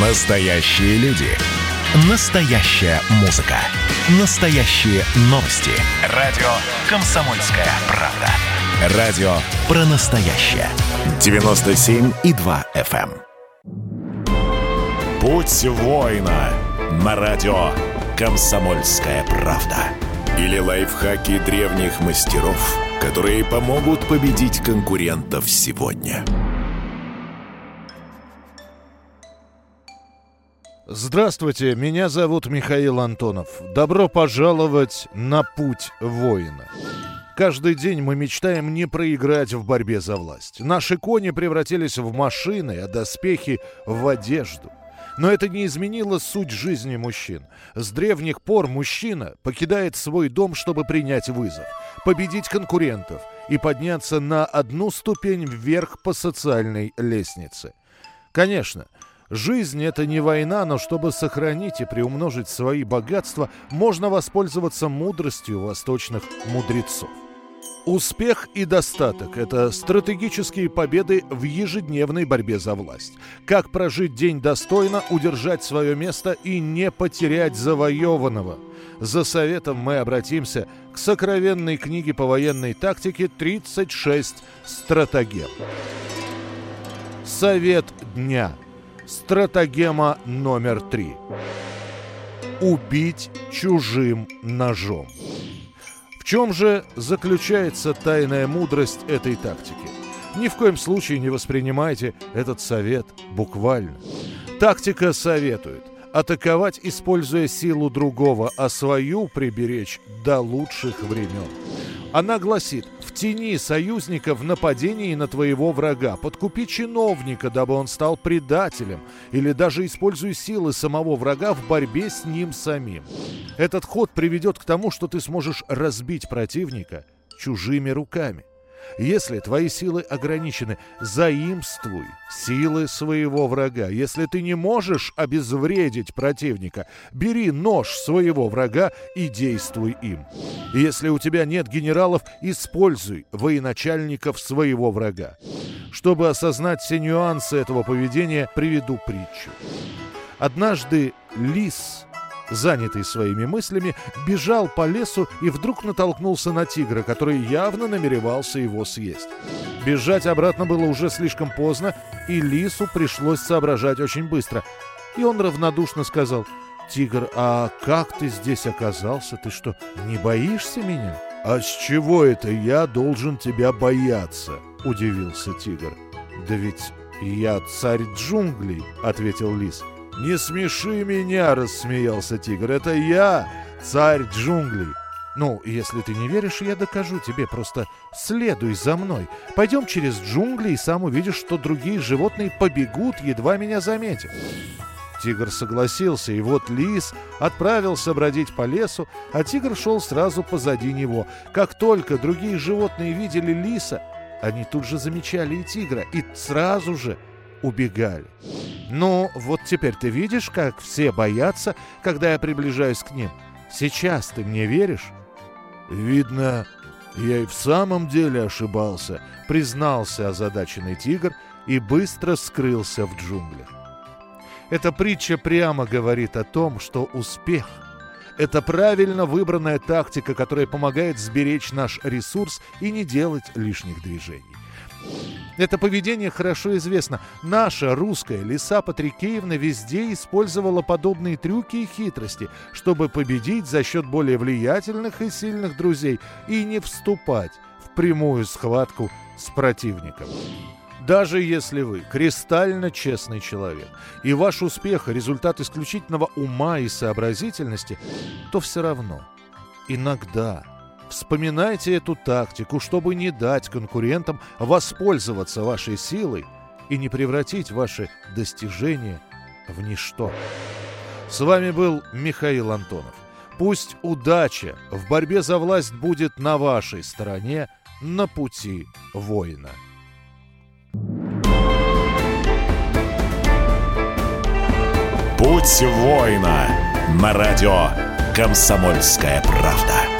Настоящие люди. Настоящая музыка. Настоящие новости. Радио «Комсомольская правда». Радио про настоящее. 97,2 FM. эм. Путь воина на радио «Комсомольская правда». Или лайфхаки древних мастеров, которые помогут победить конкурентов сегодня. Здравствуйте, меня зовут Михаил Антонов. Добро пожаловать на путь воина. Каждый день мы мечтаем не проиграть в борьбе за власть. Наши кони превратились в машины, а доспехи — в одежду. Но это не изменило суть жизни мужчин. С древних пор мужчина покидает свой дом, чтобы принять вызов, победить конкурентов и подняться на одну ступень вверх по социальной лестнице. Конечно, Жизнь – это не война, но чтобы сохранить и приумножить свои богатства, можно воспользоваться мудростью восточных мудрецов. Успех и достаток – это стратегические победы в ежедневной борьбе за власть. Как прожить день достойно, удержать свое место и не потерять завоеванного. За советом мы обратимся к сокровенной книге по военной тактике «36 стратегем». Совет дня – Стратегема номер три. Убить чужим ножом. В чем же заключается тайная мудрость этой тактики? Ни в коем случае не воспринимайте этот совет буквально. Тактика советует атаковать, используя силу другого, а свою приберечь до лучших времен. Она гласит, в тени союзника в нападении на твоего врага, подкупи чиновника, дабы он стал предателем, или даже используй силы самого врага в борьбе с ним самим. Этот ход приведет к тому, что ты сможешь разбить противника чужими руками. Если твои силы ограничены, заимствуй силы своего врага. Если ты не можешь обезвредить противника, бери нож своего врага и действуй им. Если у тебя нет генералов, используй военачальников своего врага. Чтобы осознать все нюансы этого поведения, приведу притчу. Однажды лис занятый своими мыслями, бежал по лесу и вдруг натолкнулся на тигра, который явно намеревался его съесть. Бежать обратно было уже слишком поздно, и лису пришлось соображать очень быстро. И он равнодушно сказал, «Тигр, а как ты здесь оказался? Ты что, не боишься меня?» «А с чего это я должен тебя бояться?» – удивился тигр. «Да ведь я царь джунглей», – ответил лис. «Не смеши меня!» – рассмеялся тигр. «Это я, царь джунглей!» «Ну, если ты не веришь, я докажу тебе. Просто следуй за мной. Пойдем через джунгли, и сам увидишь, что другие животные побегут, едва меня заметят». Тигр согласился, и вот лис отправился бродить по лесу, а тигр шел сразу позади него. Как только другие животные видели лиса, они тут же замечали и тигра, и сразу же убегали. Ну, вот теперь ты видишь, как все боятся, когда я приближаюсь к ним. Сейчас ты мне веришь? Видно, я и в самом деле ошибался, признался озадаченный тигр и быстро скрылся в джунглях. Эта притча прямо говорит о том, что успех – это правильно выбранная тактика, которая помогает сберечь наш ресурс и не делать лишних движений. Это поведение хорошо известно. Наша русская Лиса Патрикеевна везде использовала подобные трюки и хитрости, чтобы победить за счет более влиятельных и сильных друзей и не вступать в прямую схватку с противником. Даже если вы кристально честный человек, и ваш успех – результат исключительного ума и сообразительности, то все равно иногда – Вспоминайте эту тактику, чтобы не дать конкурентам воспользоваться вашей силой и не превратить ваши достижения в ничто. С вами был Михаил Антонов. Пусть удача в борьбе за власть будет на вашей стороне на пути воина. Путь воина на радио «Комсомольская правда».